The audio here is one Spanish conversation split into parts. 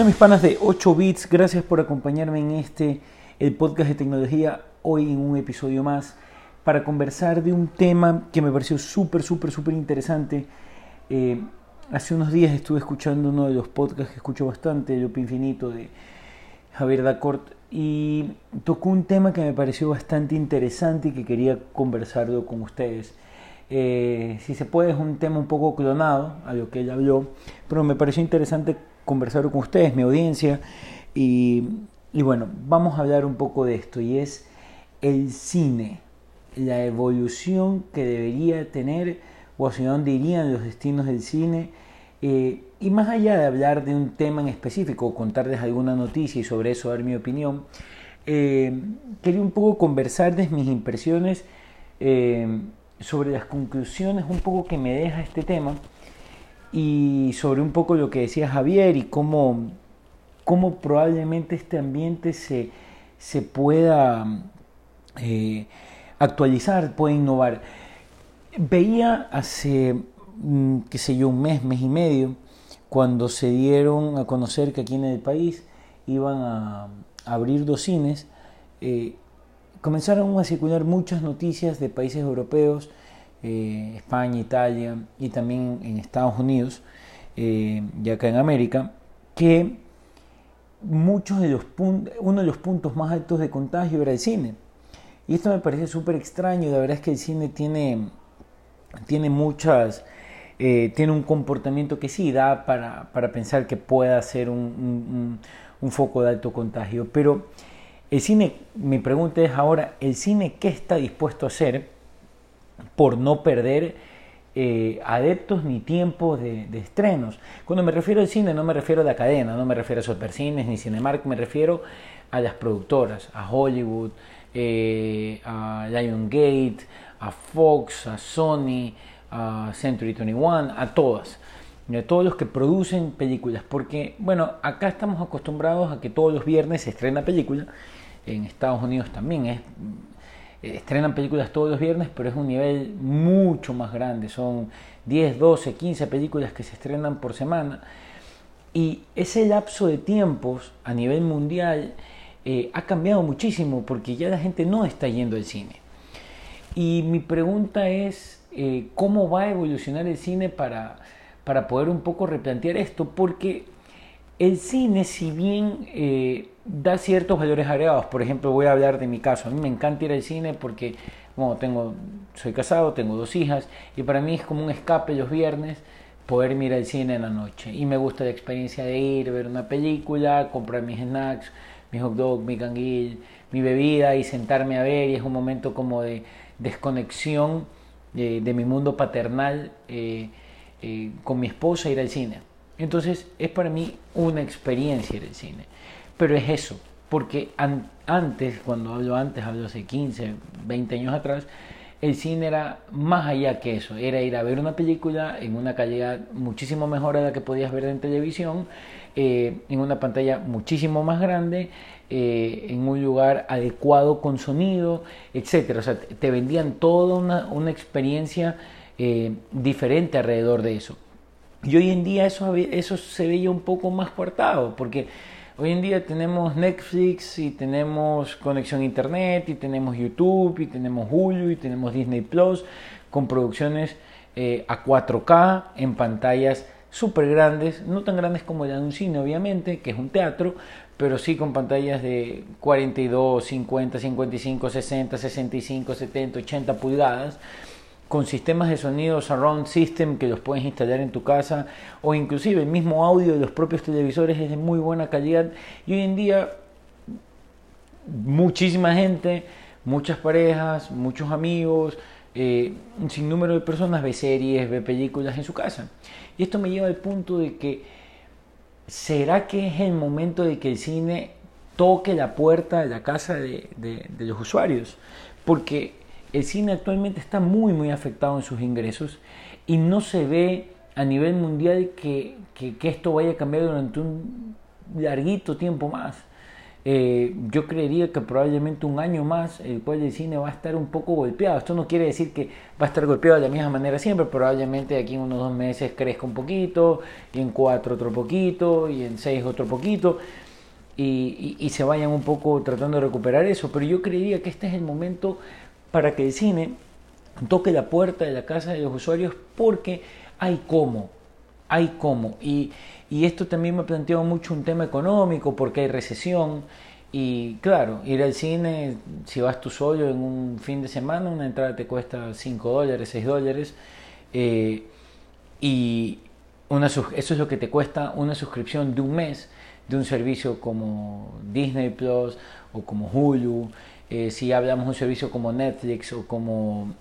Hola mis panas de 8 bits, gracias por acompañarme en este, el podcast de tecnología, hoy en un episodio más, para conversar de un tema que me pareció súper, súper, súper interesante. Eh, hace unos días estuve escuchando uno de los podcasts que escucho bastante, El Loop Infinito, de Javier Dacort, y tocó un tema que me pareció bastante interesante y que quería conversarlo con ustedes. Eh, si se puede, es un tema un poco clonado a lo que él habló, pero me pareció interesante conversar con ustedes, mi audiencia, y, bueno, vamos a hablar un poco de esto, y es el cine, la evolución que debería tener, o hacia dónde irían los destinos del cine, eh, y más allá de hablar de un tema en específico, contarles alguna noticia y sobre eso dar mi opinión, eh, quería un poco conversar de mis impresiones eh, sobre las conclusiones un poco que me deja este tema y sobre un poco lo que decía Javier y cómo, cómo probablemente este ambiente se, se pueda eh, actualizar, puede innovar. Veía hace, mm, qué sé yo, un mes, mes y medio, cuando se dieron a conocer que aquí en el país iban a, abrir dos cines, eh, comenzaron a circular muchas noticias de países europeos eh, España, Italia y también en Estados Unidos eh, y acá en América, que muchos de los uno de los puntos más altos de contagio era el cine. Y esto me parece súper extraño, la verdad es que el cine tiene, tiene muchas, eh, tiene un comportamiento que sí da para, para pensar que pueda ser un, un, foco de alto contagio. Pero el cine, mi pregunta es ahora, ¿el cine qué está dispuesto a hacer? Por no perder eh, adeptos ni tiempo de, estrenos. Cuando me refiero al cine no me refiero a la cadena, no me refiero a Supercines ni Cinemark, me refiero a las productoras, a Hollywood, eh, a Lionsgate, a Fox, a Sony, a Century 21, a todas, a todos los que producen películas, porque bueno, acá estamos acostumbrados a que todos los viernes se estrena película, en Estados Unidos también es estrenan películas todos los viernes, pero es un nivel mucho más grande. Son 10, 12, 15 películas que se estrenan por semana. Y ese lapso de tiempos a nivel mundial eh, ha cambiado muchísimo porque ya la gente no está yendo al cine. Y mi pregunta es, eh, ¿cómo va a evolucionar el cine para, para poder un poco replantear esto? Porque el cine, si bien da ciertos valores agregados. Por ejemplo, voy a hablar de mi caso. A mí me encanta ir al cine porque, bueno, tengo, soy casado, tengo dos hijas y para mí es como un escape los viernes poder mirar al cine en la noche. Y me gusta la experiencia de ir, ver una película, comprar mis snacks, mi hot dog, mi canguil, mi bebida y sentarme a ver. Y es un momento como de desconexión eh, de mi mundo paternal eh, eh, con mi esposa ir al cine. Entonces es para mí una experiencia ir al cine. Pero es eso, porque antes, cuando hablo antes, hablo hace 15, 20 años atrás, el cine era más allá que eso, era ir a ver una película en una calidad muchísimo mejor a la que podías ver en televisión, eh, en una pantalla muchísimo más grande, eh, en un lugar adecuado con sonido, etc. O sea, te vendían toda una, una experiencia eh, diferente alrededor de eso. Y hoy en día eso, eso se veía un poco más cortado, porque Hoy en día tenemos Netflix y tenemos conexión a internet y tenemos YouTube y tenemos Hulu y tenemos Disney Plus con producciones eh, a 4K en pantallas súper grandes, no tan grandes como el de un cine obviamente, que es un teatro, pero sí con pantallas de 42, 50, 55, 60, 65, 70, 80 pulgadas con sistemas de sonido surround system que los puedes instalar en tu casa o inclusive el mismo audio de los propios televisores es de muy buena calidad y hoy en día muchísima gente, muchas parejas, muchos amigos, eh, un sinnúmero de personas ve series, ve películas en su casa. Y esto me lleva al punto de que ¿será que es el momento de que el cine toque la puerta de la casa de, de los usuarios? Porque el cine actualmente está muy, muy afectado en sus ingresos y no se ve a nivel mundial que, esto vaya a cambiar durante un larguito tiempo más. eh, yo creería que probablemente un año más el cual el cine va a estar un poco golpeado. Esto no quiere decir que va a estar golpeado de la misma manera siempre, probablemente aquí en unos dos meses crezca un poquito, y en cuatro otro poquito, y en seis otro poquito, y, y se vayan un poco tratando de recuperar eso. Pero yo creería que este es el momento para que el cine toque la puerta de la casa de los usuarios porque hay cómo, hay cómo. Y, y esto también me planteado mucho un tema económico porque hay recesión. Y claro, ir al cine, si vas tú solo en un fin de semana, una entrada te cuesta 5 dólares, 6 dólares. Eh, y una, eso es lo que te cuesta una suscripción de un mes de un servicio como Disney Plus o como Hulu. Eh, si hablamos de un servicio como Netflix o como,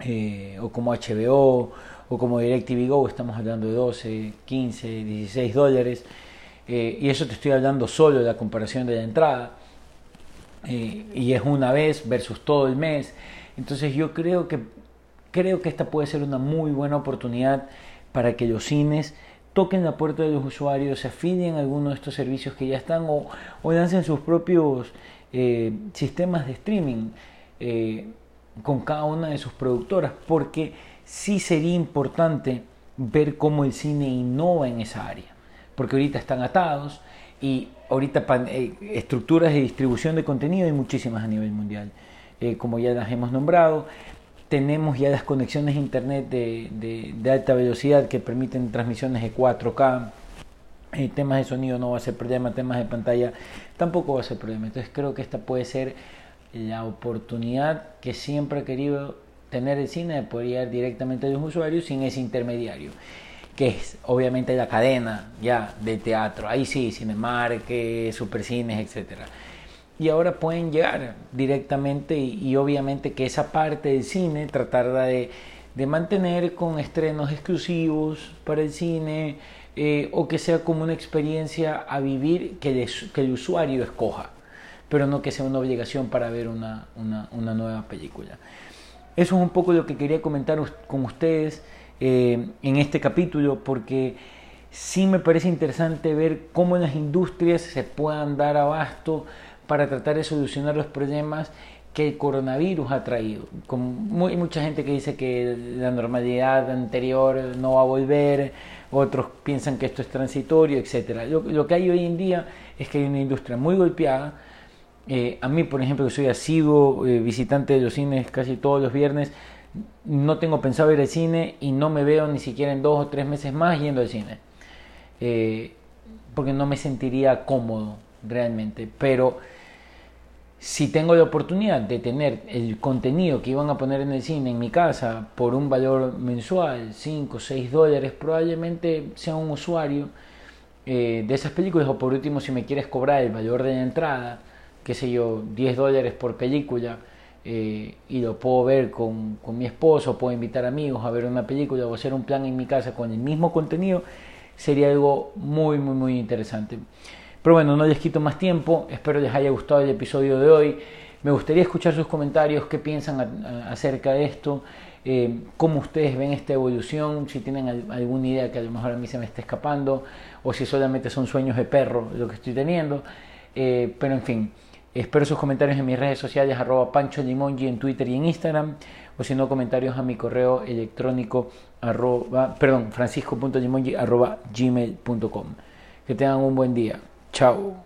eh, o como HBO o como DirecTV Go, estamos hablando de 12, 15, 16 dólares. Eh, y eso te estoy hablando solo de la comparación de la entrada. Eh, y es una vez versus todo el mes. Entonces yo creo que, creo que esta puede ser una muy buena oportunidad para que los cines toquen la puerta de los usuarios, se afilien a alguno de estos servicios que ya están o, o lancen sus propios eh, sistemas de streaming con cada una de sus productoras, porque sí sería importante ver cómo el cine innova en esa área, porque ahorita están atados y ahorita eh, estructuras de distribución de contenido hay muchísimas a nivel mundial, eh, como ya las hemos nombrado, tenemos ya las conexiones a internet de, alta velocidad que permiten transmisiones de 4K, eh, temas de sonido no va a ser problema, temas de pantalla tampoco va a ser problema, entonces creo que esta puede ser la oportunidad que siempre he querido tener el cine de poder llegar directamente a los usuarios sin ese intermediario que es obviamente la cadena ya de teatro, ahí sí, Cinemark, Supercines, etcétera. Y ahora pueden llegar directamente y, obviamente que esa parte del cine tratar de, de mantener con estrenos exclusivos para el cine eh, o que sea como una experiencia a vivir que, que, el usuario escoja, pero no que sea una obligación para ver una, una, una nueva película. Eso es un poco lo que quería comentar con ustedes eh, en este capítulo, porque sí me parece interesante ver cómo las industrias se puedan dar abasto para tratar de solucionar los problemas que el coronavirus ha traído. Con hay mucha gente que dice que la normalidad anterior no va a volver, otros piensan que esto es transitorio, etc. lo que hay hoy en día es que hay una industria muy golpeada, eh, a mí, por ejemplo, que soy asiduo eh, visitante de los cines casi todos los viernes, no tengo pensado ir al cine y no me veo ni siquiera en dos o tres meses más yendo al cine. Eh, porque no me sentiría cómodo realmente. Pero si tengo la oportunidad de tener el contenido que iban a poner en el cine en mi casa por un valor mensual, 5 o 6 dólares, probablemente sea un usuario de esas películas o por último si me quieres cobrar el valor de entrada qué sé yo, 10 dólares por película eh, y lo puedo ver con, con, mi esposo, puedo invitar amigos a ver una película o hacer un plan en mi casa con el mismo contenido, sería algo muy, muy, muy interesante. Pero bueno, no les quito más tiempo, espero les haya gustado el episodio de hoy. Me gustaría escuchar sus comentarios, qué piensan acerca de esto, eh, cómo ustedes ven esta evolución, si tienen alguna idea que a lo mejor a mí se me está escapando, o si solamente son sueños de perro lo que estoy teniendo. Eh, pero en fin, Espero sus comentarios en mis redes sociales, arroba Pancho Limongi en Twitter y en Instagram, o si no, comentarios a mi correo electrónico, arroba, perdón, francisco.limongi arroba gmail.com. Que tengan un buen día. Chao.